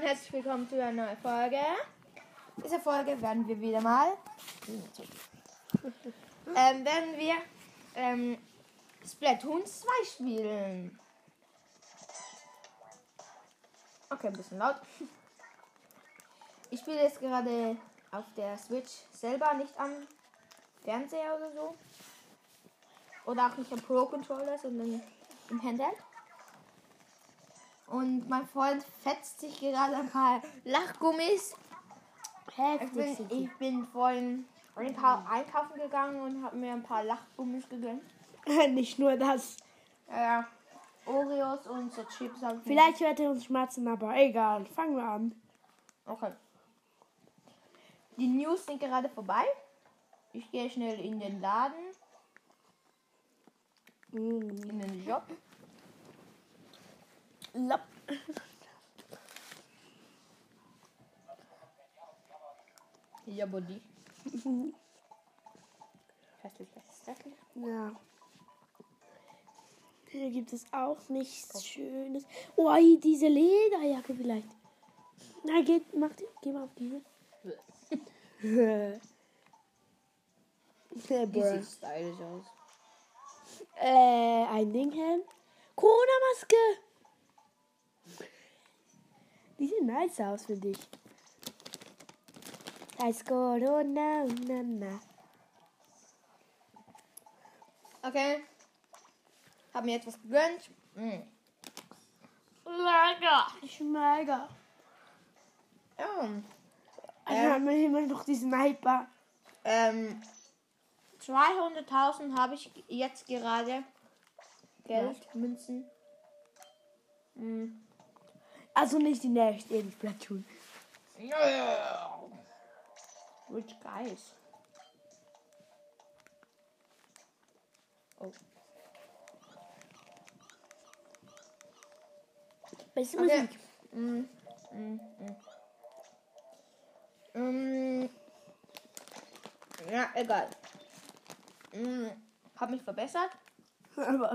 Und herzlich willkommen zu einer neuen Folge. In dieser Folge werden wir wieder mal ähm, werden wir ähm, Splatoon 2 spielen. Okay, ein bisschen laut. Ich spiele jetzt gerade auf der Switch selber, nicht am Fernseher oder so. Oder auch nicht am Pro Controller, sondern im Handheld. Und mein Freund fetzt sich gerade ein paar Lachgummis. Ich Heftig bin, sind die. ich bin vorhin einkau einkaufen gegangen und habe mir ein paar Lachgummis gegönnt. Nicht nur das. Ja, Oreos und so Chips. hab ich mir- Vielleicht hört ihr uns schmerzen, aber egal. Fangen wir an. Okay. Die News sind gerade vorbei. Ich gehe schnell in den Laden, Mm. in den Job. Lapp. Ja, Body. Hässlich, hässlich, hässlich. Ja. Hier gibt es auch nichts Schönes. Oh, diese Lederjacke vielleicht. Na, geht, mach die, geh mal auf diese. Die Bruh. sieht stylisch aus. äh, ein Dinghelm. Corona-Maske. Die sieht nice aus für dich. Heißt Corona, na, na. Okay. Hab mir etwas gegönnt. Mm. Lecker. Schmeckt. Ja. Ich habe immer noch die Sniper. Ähm, 200.000 habe ich jetzt gerade. Geld, Münzen. Mm. Also nicht die nächste in Splatoon. Rich guys. Oh. Beste Okay. Musik. Mm, mm, mm. Mm. Ja, egal. Mm. Hab mich verbessert. Aber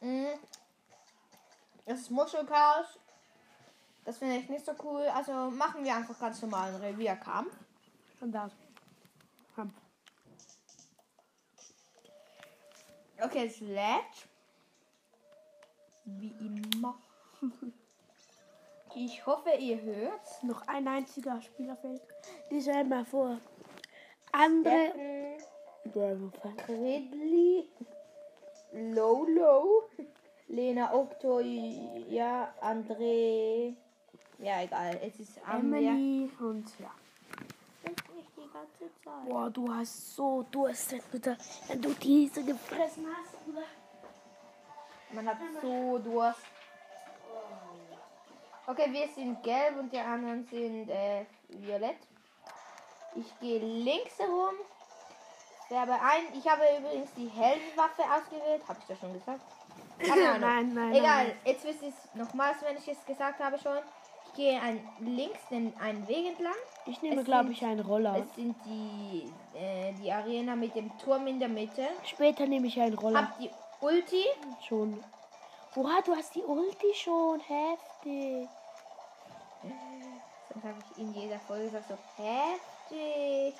Mm. Das ist Muschelchaos. Das finde ich nicht so cool. Also machen wir einfach ganz normalen Revierkampf. schon das. Kampf. Okay, es lädt. Wie immer. Ich hoffe, ihr hört's. Noch ein einziger Spieler fehlt. Die stellen mal vor. Andere. Steffen, Ridley, Lolo, Lena Okto, ja, André. Ja, egal. Es ist. Emily und ja. Boah, du hast so Durst, da, wenn du diese gefressen hast, Bruder. Man hat so Durst. Okay, wir sind gelb und die anderen sind äh, violett. Ich gehe links herum. Werbe ein. Ich habe übrigens die Heldenwaffe ausgewählt. Habe ich das schon gesagt? Keine. Nein, nein, Egal, nein. jetzt wisst ihr es nochmals, wenn ich es gesagt habe schon. Ich gehe ein, links den, einen Weg entlang. Ich nehme, glaube ich, einen Roller. Es sind die, äh, die Arena mit dem Turm in der Mitte. Später nehme ich einen Roller. Hab die Ulti. Schon. Oha, du hast die Ulti schon. Heftig. Das habe ich in jeder Folge gesagt, so heftig.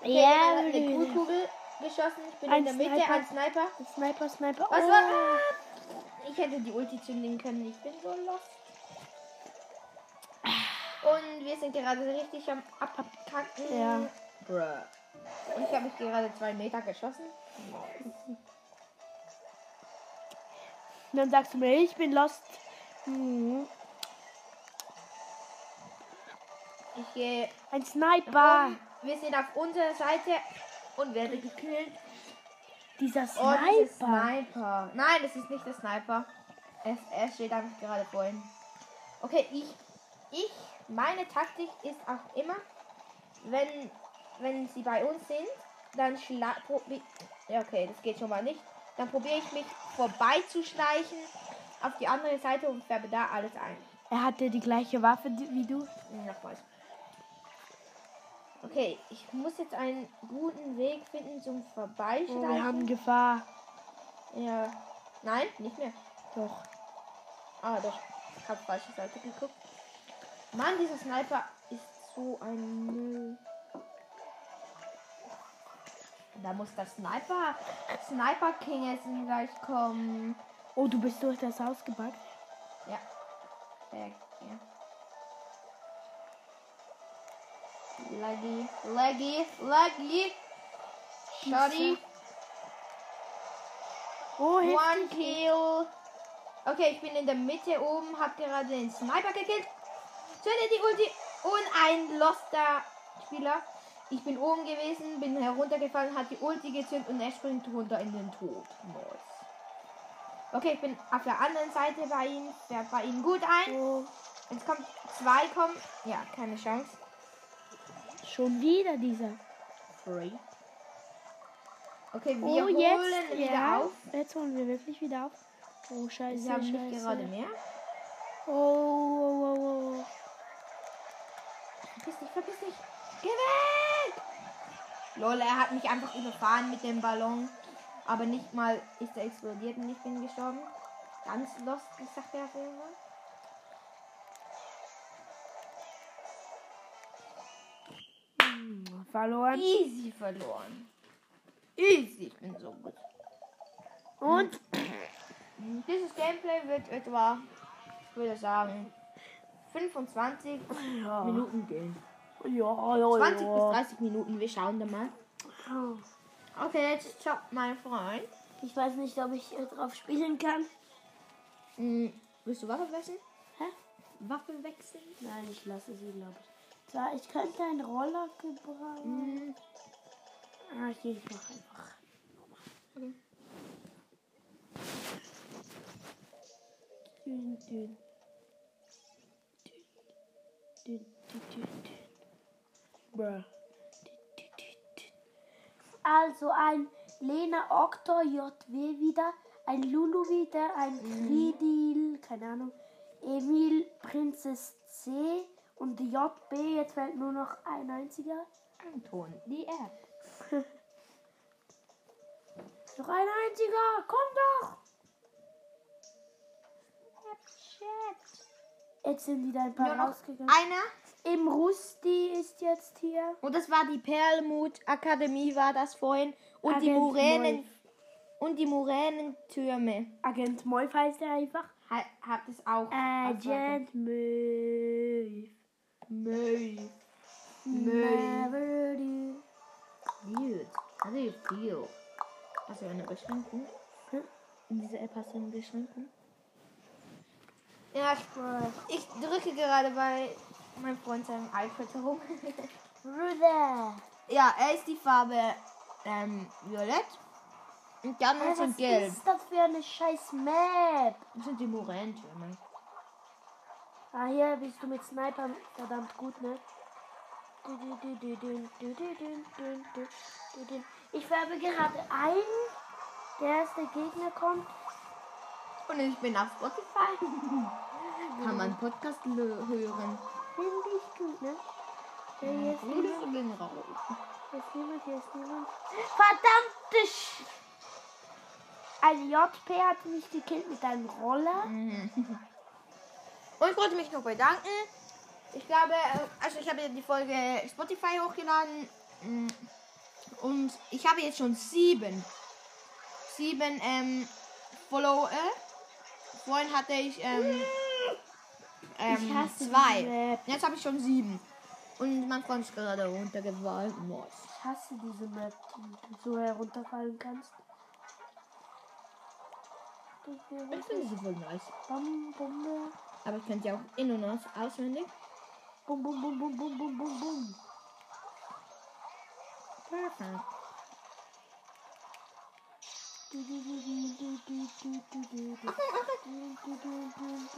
Okay, Ja, Bruder. Kugel geschossen. Ich bin Ein in der Mitte, Sniper. ein Sniper. Sniper, Sniper. Was oh. war? Ich hätte die Ulti zünden können. Ich bin so lost. Und wir sind gerade richtig am Abkacken. Ja. Bruh. Und ich habe mich gerade zwei Meter geschossen. Und dann sagst du mir, ich bin lost. Mhm. Ich gehe. Ein Sniper. Um. Wir sind auf unserer Seite und werde gekillt. Dieser Oh, Sniper. Sniper. Nein, das ist nicht der Sniper. Es, er steht einfach gerade vor ihm. Okay, ich, ich, meine Taktik ist auch immer, wenn, wenn sie bei uns sind, dann schla probi- Ja, okay, das geht schon mal nicht. Dann probiere ich mich vorbeizuschleichen auf die andere Seite und färbe da alles ein. er hatte die gleiche Waffe wie du. Nochmals. Okay, ich muss jetzt einen guten Weg finden zum Oh, wir Vorbeischleichen. haben Gefahr. Ja. Nein, nicht mehr. Doch. Ah, doch. Ich habe falsche Seite geguckt. Mann, dieser Sniper ist so ein Müll. Da muss der Sniper, Sniper King jetzt gleich kommen. Oh, du bist durch das Haus gebackt. Ja. Äh, ja. Laggy, laggy, laggy. Shotty. Oh, One kill. Okay, ich bin in der Mitte oben, hab gerade den Sniper gekillt. Zünde die Ulti und ein loster Spieler. Ich bin oben gewesen, bin heruntergefallen, hat die Ulti gezündet und er springt runter in den Tod. Nice. Okay, ich bin auf der anderen Seite bei ihm, fährt bei ihm gut ein. Oh, Jetzt kommt zwei kommen. Ja, keine Chance. Schon wieder dieser. Free. Okay, wir Oh, holen jetzt, wieder ja. auf. Jetzt holen wir wirklich wieder auf. Oh, scheiße, Sie haben nicht scheiße. gerade mehr. Oh, oh, oh, oh. Verpiss dich, verpiss dich. Geh weg! Lol, er hat mich einfach überfahren mit dem Ballon. Aber nicht mal ist er explodiert und ich bin gestorben. Ganz lost, sag der auf Verloren. Easy verloren. Easy, ich bin so gut. Und Dieses Gameplay wird etwa, ich würde sagen, 25 ja. Minuten gehen. Ja, ja, 20 ja. bis 30 Minuten, wir schauen da mal. Okay, jetzt ciao, mein Freund. Ich weiß nicht, ob ich äh, drauf spielen kann. Hm, willst du Waffe wechseln? Hä? Waffe wechseln? Nein, ich lasse sie, glaube ich. Zwar, ich könnte einen Roller gebrauchen. Hm, Ah, ich, ich mach einfach. okay. Dün, dün. Dün, dün, dün, dün. Bruh. Also ein Lena Oktor JW wieder, ein Lulu wieder, ein Kridil, keine Ahnung, Emil Prinzess C und JB, jetzt fällt nur noch ein einziger. Anton, die App. Noch ein einziger, komm doch! Jetzt sind wieder ein paar Nur noch rausgegangen. einer. Im Rusti ist jetzt hier. Und das war die Perlmut Akademie, war das vorhin. Und die Agent Muränen. Molf. Und die Muränentürme. Agent Molf heißt er einfach. Ha, hat es auch. Agent Molf. Möl. Never do. Gut. Also you feel. Du eine Beschränkung? Hm? In dieser App hast du eine Beschränkung? Ja, ich, ich drücke gerade bei meinem Freund seinem iPad herum. Brother. ja, er ist die Farbe ähm, violett. Und die anderen was sind gelb. ist das für eine scheiß Map? Das sind die Moränentürme. Ah, hier bist du mit Sniper verdammt gut, ne? Ich werbe gerade ein. Der erste Gegner kommt. Und ich bin auf Spotify. Kann man Podcast hören. Finde ich gut, ne? Ja, hier ist niemand. Hier ist niemand, hier ist niemand. Verdammt! Sch... Also, ein JP hat mich gekillt mit einem Roller. Mhm. Und ich wollte mich noch bedanken. Ich glaube, äh, also ich habe die Folge Spotify hochgeladen. Mm. Und ich habe jetzt schon sieben. Sieben ähm, Follower. Vorhin hatte ich ähm, ähm, Ich zwei. Jetzt habe ich schon sieben. Und mein Freund ist gerade runtergefallen. Ich hasse diese Map, die du so herunterfallen kannst. Ich finde sie voll nice. Bum, bum, Aber ich könnte ja auch in- und aus auswendig. bum, bum, bum, bum, bum, bum, bum, bum. Perfekt.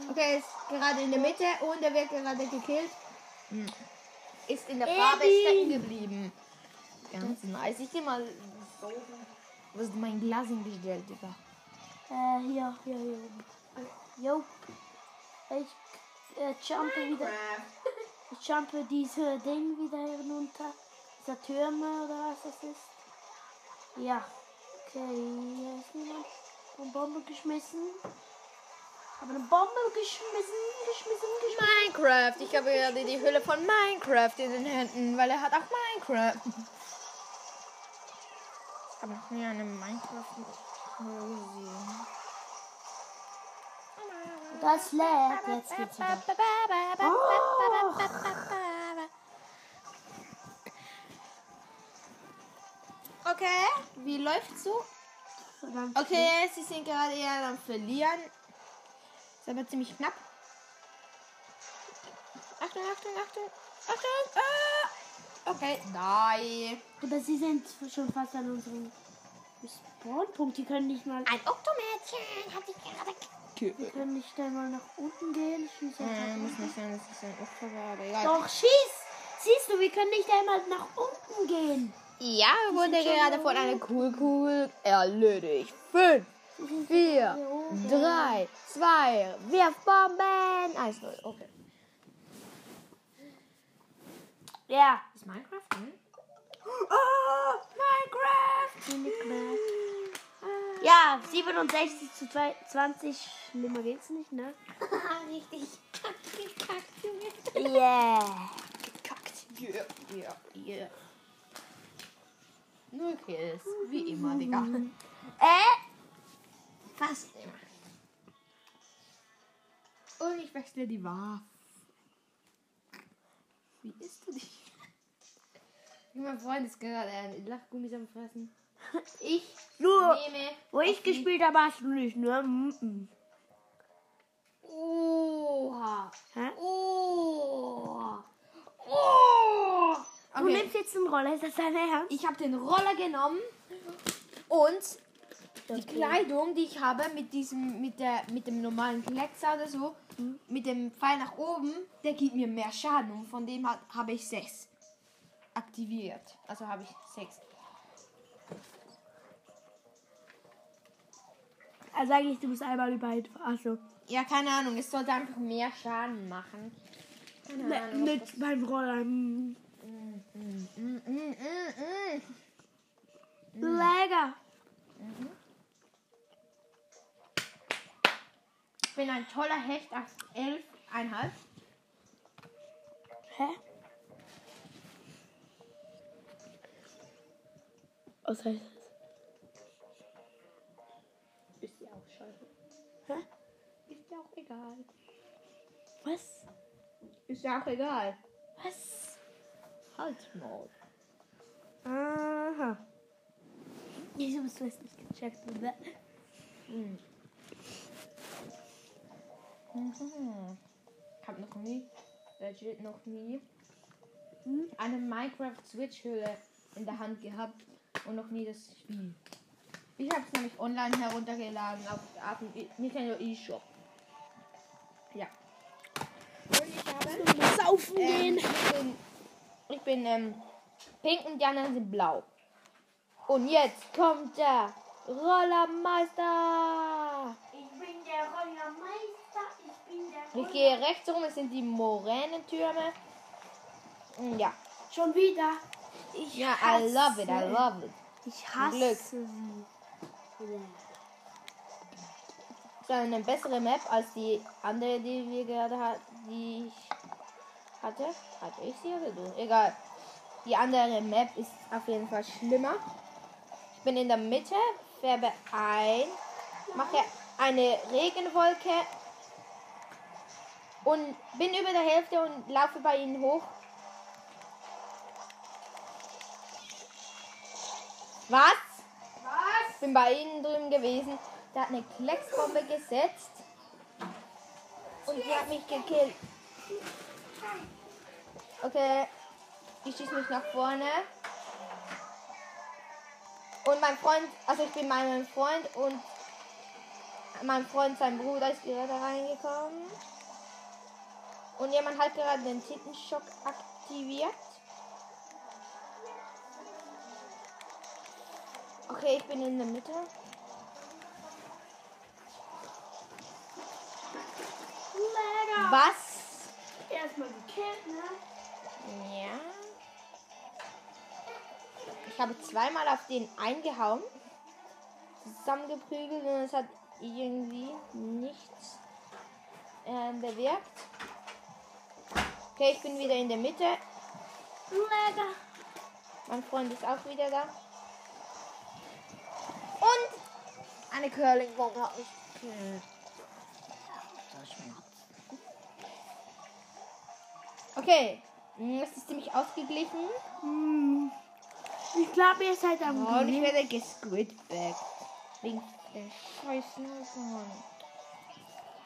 Okay, er ist gerade in der Mitte und er wird gerade gekillt. Hm. Ist in der Farbe stecken geblieben. Ganz nice. Ich geh mal so. Wo ist mein Glas hingestellt, Digga? Äh, hier, hier, hier. Jo. Ich äh, jumpe wieder. Ich jumpe diese Ding wieder hinunter. Dieser Türme oder was das ist. Ja. Okay, hier ist niemand. Und Bombe geschmissen. habe eine Bombe geschmissen, geschmissen, geschmissen. Minecraft. Ich habe gerade die Hülle von Minecraft in den Händen, weil er hat auch Minecraft. Ich habe noch nie eine Minecraft-Hülle gesehen. Das lädt. Jetzt geht's wieder. Okay, wie läuft's so? Okay, sie sind gerade eher am Verlieren. Ist aber ziemlich knapp. Achtung, Achtung, Achtung. Achtung. Ah! Okay, nein. Oder sie sind schon fast an unserem Spawnpunkt. Die können nicht mal. Ein Oktomädchen hat sich gerade Die können nicht einmal nach unten gehen. Schieß jetzt Äh, muss nicht sein, das ist ein Oktober, aber egal. Doch, schieß! Siehst du, wir können nicht einmal nach unten gehen. Ja, wurde gerade von einer Cool-Cool erledigt. Fünf, vier, drei, zwei, Bomben. Eins, null. Okay. Ja. Ist Minecraft drin? Oh, Minecraft! Minecraft. Ja, 67 zu 20. Schlimmer geht's nicht, ne? Richtig kackt, gekackt, Junge. Yeah. Gekackt. Yeah, yeah, yeah. Null Kills. Wie immer, Digga. Äh? Fast immer. Und ich wechsle die Waffe. Wie isst du dich? Mein Freund ist gerade ein Lachgummis am Fressen. Ich Nur, nehme. wo ich gespielt habe, hast du nicht, ne? Mhm. Oha. Hä? Oh. Oh. Du Okay. nimmst jetzt einen Roller, ist das dein Ernst? Ich habe den Roller genommen und die Kleidung, die ich habe mit diesem, mit der, mit dem normalen Gletscher oder so, mit dem Pfeil nach oben, der gibt mir mehr Schaden und von dem habe ich sechs aktiviert. Also habe ich sechs. Also eigentlich, du musst einmal über ein... Achso. Ja, keine Ahnung, es sollte einfach mehr Schaden machen. Keine Ne, Ahnung. mit beim Roller. mm. Mm, mm, mm. Lecker. Ich bin ein toller Hecht auf elf Einheit. Hä? Was heißt das? Hä? Ist ja auch egal. Was? Ist ja auch egal. Was? Halt mal. Aha. Wieso bist du es nicht gecheckt? Bäh. Mhm. Ich habe noch nie, legit noch nie, Hm? eine Minecraft Switch Hülle in der Hand gehabt und noch nie das Spiel. Ich habe es nämlich online heruntergeladen auf, auf dem Nintendo eShop. Ja. Und ich habe Saufen ähm, gehen. ich bin, ich bin ähm, pink und die anderen sind blau. Und jetzt kommt der Rollermeister. Ich bin der Rollermeister. Ich bin der Ich gehe rechts rum, es sind die Moränentürme. Ja. Schon wieder. Ich Ja, I hasse love it, I love it. Ich hasse Glück. sie. Eine bessere Map als die andere, die wir gerade hatten, die ich hatte. Hatte ich sie oder du? Egal. Die andere Map ist auf jeden Fall schlimmer. Ich bin in der Mitte, färbe ein, mache eine Regenwolke und bin über der Hälfte und laufe bei ihnen hoch. Was? Bin bei ihnen drüben gewesen. Da hat eine Klecksbombe gesetzt. Und die hat mich gekillt. Okay. Ich schieße mich nach vorne. Und mein Freund, also ich bin meinem Freund und mein Freund, sein Bruder ist gerade reingekommen. Und jemand hat gerade den Titenschock aktiviert. Okay, ich bin in der Mitte. Lecker. Was? Erstmal gekillt, ne? Ja. Ich habe zweimal auf den eingehauen, zusammengeprügelt und es hat irgendwie nichts ähm, bewirkt. Okay, ich bin wieder in der Mitte. Mega. Mein Freund ist auch wieder da. Und eine Curling-Bombe hat mich gekillt. Okay, mm, es ist ziemlich ausgeglichen. Hm. Ich glaube, ihr seid am Oh, und ich werde gesquidbackt. Wegen der scheiß Sniper.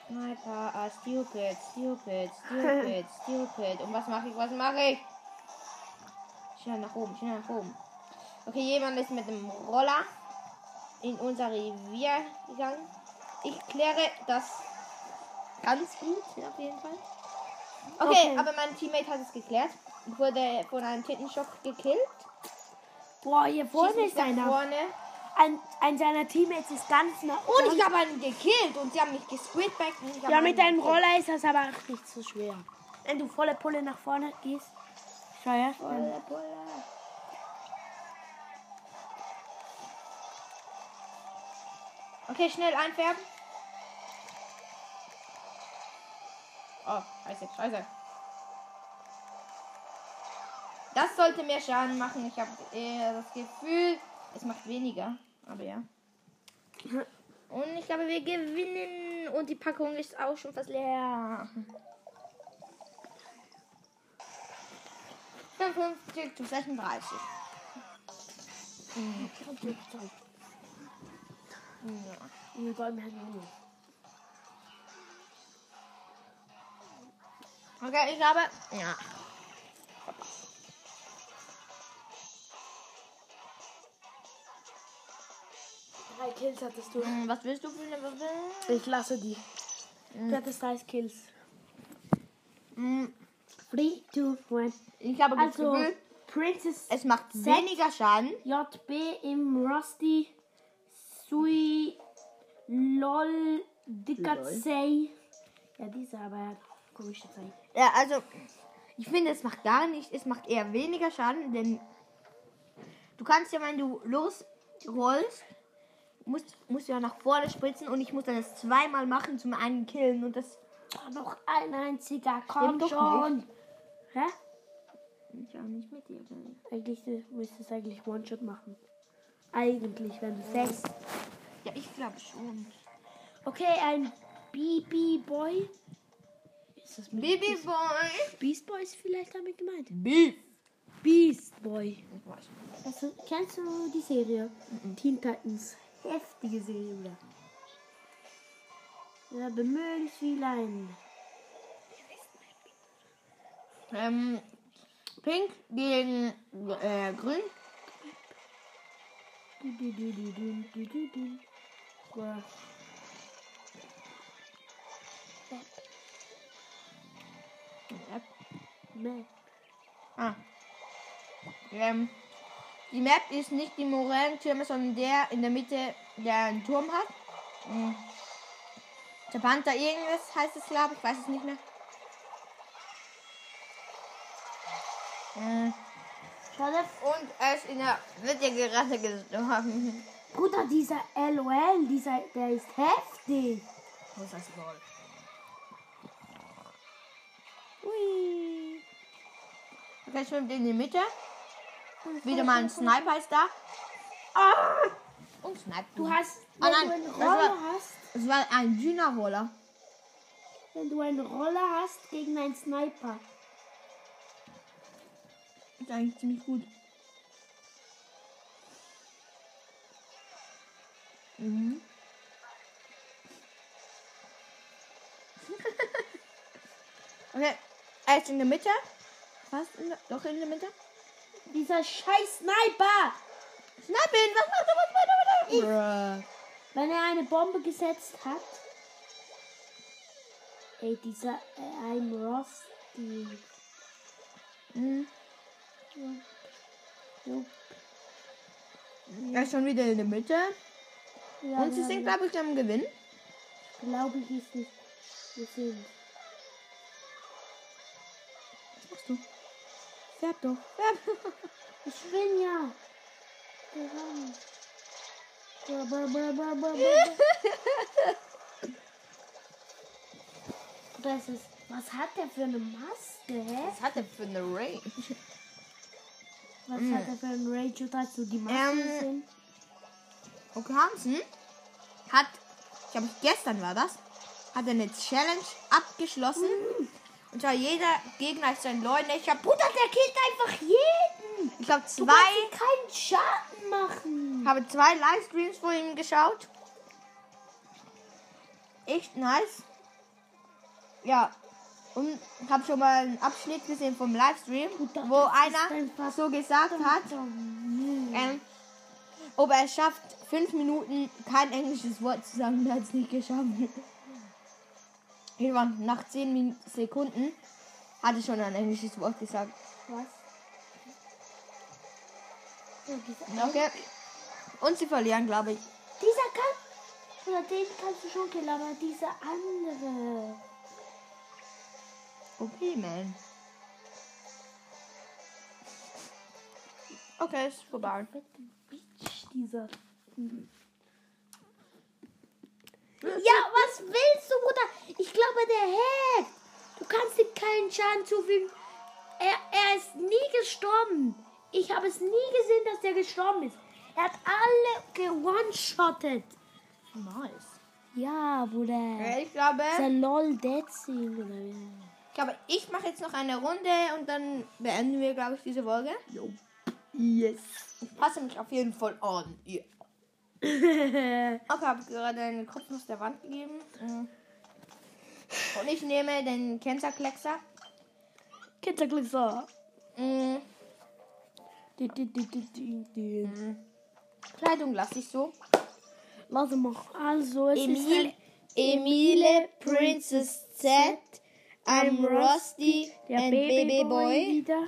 Sniper, ah, stupid, stupid, stupid, stupid. Und was mache ich, was mache ich? Schnell nach oben, schnell nach oben. Okay, jemand ist mit dem Roller in unser Revier gegangen. Ich kläre das ganz gut, auf jeden Fall. Okay, Okay. aber mein Teammate hat es geklärt. Ich wurde von einem Titenschock gekillt. Boah, hier vorne ist einer. vorne. Ein, ein seiner Teammates ist ganz nah. Und ich habe einen gekillt und sie haben mich gesquidbackt. Ja, mit deinem. Roller ist das aber auch nicht so schwer. Wenn du volle Pulle nach vorne gehst, steuerst, dann Volle Pulle. Okay, schnell einfärben. Oh, scheiße, scheiße. Das sollte mehr Schaden machen. Ich habe eher das Gefühl, es macht weniger. Aber ja. Und ich glaube, wir gewinnen. Und die Packung ist auch schon fast leer. 55 zu 36. Ja. wir wollen halt nur. Okay, ich habe. Ja. Drei Kills hattest du. Hm, Was willst du für eine Waffe? Ich lasse die. Du hattest 30 Kills. Hm, 3, 2, 1. Ich habe das Also, Gefühl, Princess es macht weniger Schaden. JB im Rusty Sui LOL Dikatsei. Ja, diese aber komische Zeichen. Ja, also, ich finde, es macht gar nicht. Es macht eher weniger Schaden, denn du kannst ja, wenn du losrollst, musst, musst du ja nach vorne spritzen und ich muss dann das zweimal machen zum einen killen und das. Oh, noch ein einziger, komm schon. Hä? Ich auch nicht mit dir. Eigentlich du müsstest eigentlich One-Shot machen. Eigentlich, wenn du sagst. Ja, ich glaube schon. Okay, ein BB-Boy. Ist das mit Baby Boy. Beast Boy ist vielleicht damit gemeint? Beef. Beast Boy. Ich weiß nicht. Also, kennst du die Serie? Teen Titans. Heftige Serie, oder? Ja, Bemühungsvielein. Ähm, Pink gegen äh, Grün. Ah. Ähm, die Map ist nicht die Morellentürme, sondern der in der Mitte, der einen Turm hat. Mhm. Der Panther irgendwas heißt es, glaube ich. weiß es nicht mehr. Mhm. Und er ist in der, wird ja gerade gestorben. Bruder, dieser LOL, dieser, der ist heftig. Wo ist das Gold? Hui. Okay, schwimmt in die Mitte. Wieder mal ein Sniper ist da. Ah! Und Sniper. Du hast, Ah, wenn nein, du einen das Roller war- hast, Es war ein Dynarroller. wenn du einen Roller hast gegen einen Sniper. Ist eigentlich ziemlich gut. Mhm. okay, er ist in der Mitte. Fast in der, doch in der Mitte. Dieser scheiß Sniper! Sniping, was macht er, was macht er, was macht er? Wenn er eine Bombe gesetzt hat. Ey, dieser äh, ein Ross, die. Mhm. Jo. Er ist schon wieder in der Mitte. Ja, Und sie sind, glaube ich, am Gewinn. Glaube ich ist nicht. Wir sehen. Was machst du? Färb doch. Färb. Ich bin ja. Oder ist. Was hat der für eine Maske, hä? Was hat er für eine Range? Was hat er für ein Rage oder so die Masken Ähm, sind? Okay, Hansen hat, ich glaube gestern war das, hat eine Challenge abgeschlossen. Und zwar jeder Gegner ist ein Leutnächer. Bruder, der killt einfach jeden. Ich Du zwei, ihm keinen Schaden machen. habe zwei Livestreams von ihm geschaut. Echt nice. Ja. Und habe schon mal einen Abschnitt gesehen vom Livestream, wo einer so gesagt hat, ähm, ob er es schafft, fünf Minuten kein englisches Wort zu sagen, er hat es nicht geschafft. Irgendwann nach zehn Sekunden hat er schon ein englisches Wort gesagt. Was? Okay. Und sie verlieren, glaube ich. dieser kann. Oder den kannst du schon killen, aber dieser andere. Okay, man. Okay, ist vorbei. Bitch, dieser. Ja, was willst du, Bruder? Ich glaube, der hackt. Du kannst ihm keinen Schaden zufügen. Er, er ist nie gestorben. Ich habe es nie gesehen, dass der gestorben ist. Er hat alle gewone-shottet. Nice. Ja, Bruder. Ich glaube, Dieser LOL Dead Scene? Ich glaube, ich mache jetzt noch eine Runde und dann beenden wir, glaube ich, diese Folge. Yes. Ich passe mich auf jeden Fall an. Ja. Okay, habe gerade einen Kopf aus der Wand gegeben. Mhm. Und ich nehme den Kenzerkleckser. Kinderglitzer. Mhm. Di, di, di, di, di, di. Kleidung lasse ich so. Lass mal. Also, es ist Emil, ein, Emile, Princess Z, I'm Rusty der and Baby Baby Boy Boy. wieder.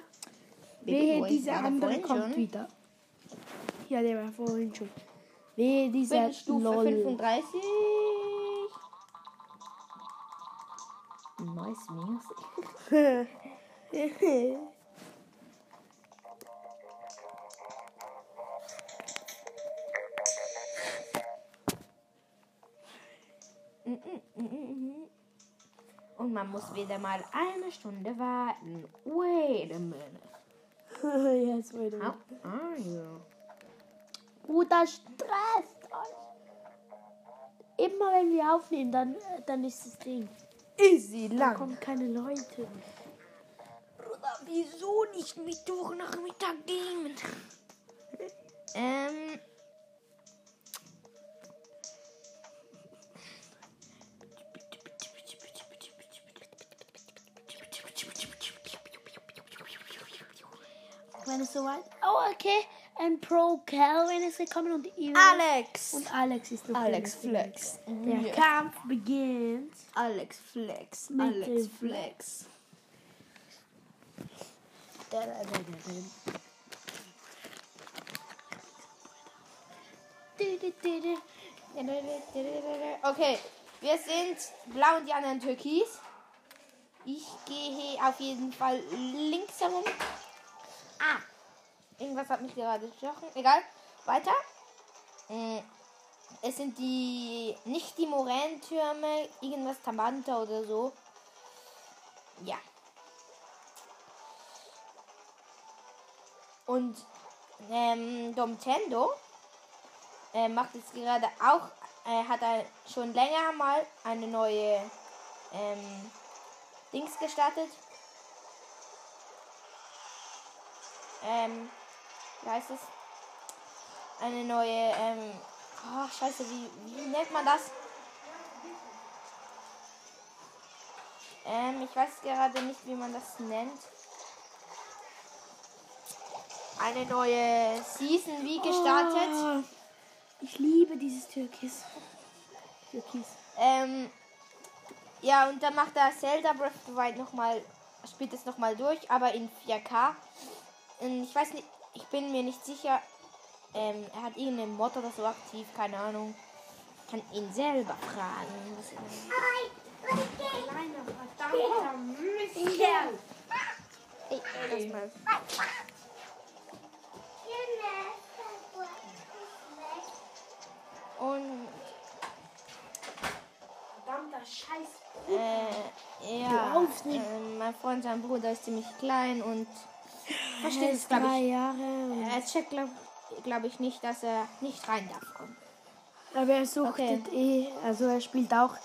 Wehe, Boy, dieser andere kommt schon? wieder. Ja, der war vorhin schon. Wehe, dieser Bin Stufe LOL. 35. Nice music. Und man muss wieder mal eine Stunde warten. Wait a minute. yes, wait a How minute. are you? Bruder, stresst euch. Immer wenn wir aufnehmen, dann, dann ist das Ding. Easy Da lang. kommen keine Leute. Bruder, wieso nicht Mittwoch es soweit. Oh, okay. Ein Pro Calvin ist gekommen und Eva. Alex! Und Alex ist noch Alex. Flex. Der Ja. Kampf beginnt. Alex Flex. Mit Alex Flex. Du. Okay, wir sind blau und die anderen türkis. Ich gehe auf jeden Fall links herum. Ah, irgendwas hat mich gerade gestochen. Egal, weiter. Mm, Es sind die, nicht die Moränentürme, irgendwas Tamanta oder so. Ja. Und ähm, Domtendo äh, macht jetzt gerade auch, äh, hat er schon länger mal eine neue ähm, Dings gestartet. Ähm, wie heißt es? Eine neue, ähm, oh, scheiße, wie, wie nennt man das? Ähm, ich weiß gerade nicht, wie man das nennt. Eine neue Season wie gestartet. Oh, ich liebe dieses Türkis. Türkis. Ähm, ja, und dann macht er Zelda Breath of the Wild nochmal, spielt es nochmal durch, aber in 4K. Und ich weiß nicht, ich bin mir nicht sicher. Ähm, er hat irgendeinen Mod oder so aktiv, keine Ahnung. Kann ihn selber fragen. Ey, lass mal. Und Verdammter Scheiß. Äh, nicht. äh, mein Freund, sein Bruder ist ziemlich klein und versteht es, glaube ich. Jahre. Er checkt, glaube glaub ich, nicht, dass er nicht rein darf kommen. Aber er suchtet eh, also er spielt auch,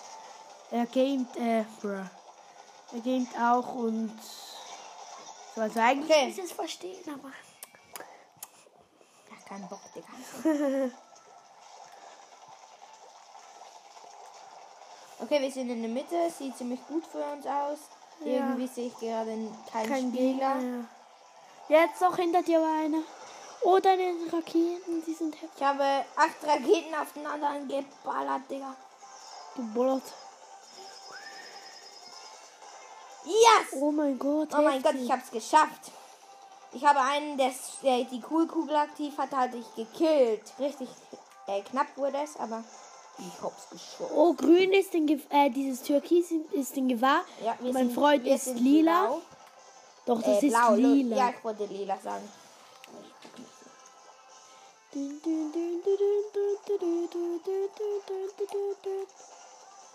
er gamet, äh, bruh. Er gamet auch und so, also eigentlich Okay. muss ich es verstehen, aber. Ja, kein Bock, Digga. Okay, wir sind in der Mitte. Sieht ziemlich gut für uns aus. Ja. Irgendwie sehe ich gerade keinen Kein Spieler. Gegner. Ja. Jetzt noch hinter dir war einer. Oh, deine Raketen, die sind heftig Ich habe acht Raketen aufeinander geballert, Digga. gebollert. Yes! Oh mein Gott. Oh mein Gott, heftig. ich hab's geschafft. Ich habe einen, der, der die Coolkugel aktiv hatte, hatte ich gekillt. Richtig äh, knapp wurde es, aber ich hab's geschafft. Oh, grün ist in Ge äh, dieses Türkis ist in Gefahr. Ja, mein sind- Freund ist sind lila. Blau. Doch, das äh, ist blau, lila. Ja, ich wollte lila sagen.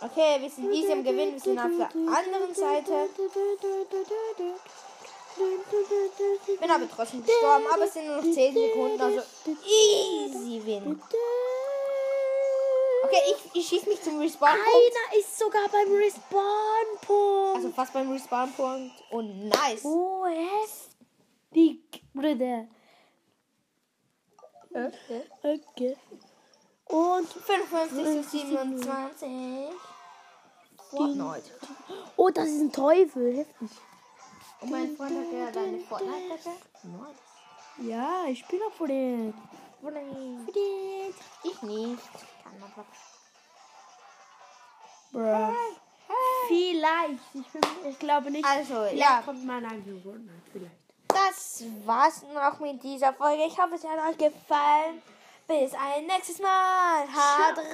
Okay, wir sind easy im Gewinn, wir sind auf der anderen Seite. Bin aber trotzdem gestorben, aber es sind nur noch 10 Sekunden, also easy Win. Okay, ich, ich schieße mich zum Respawn-Punkt. Einer ist sogar beim Respawn-Punkt. Also fast beim Respawn-Punkt. Und nice. oh, heftig, Bruder. Okay. Okay. Und, 55 zu 27. Fortnite. oh, das ist ein Teufel, heftig. Und mein Freund hat gerade eine Fortnite-Kette. Nice. Ja, ich bin auch vor den. Fortnite. Ich nicht. Man doch. Bruh. Vielleicht. Ich, bin, ich glaube nicht. Also, Vielleicht ja. kommt eigener Fortnite, vielleicht. Das war's auch mit dieser Folge. Ich hoffe, es hat euch gefallen. Bis ein nächstes Mal. Haut rein.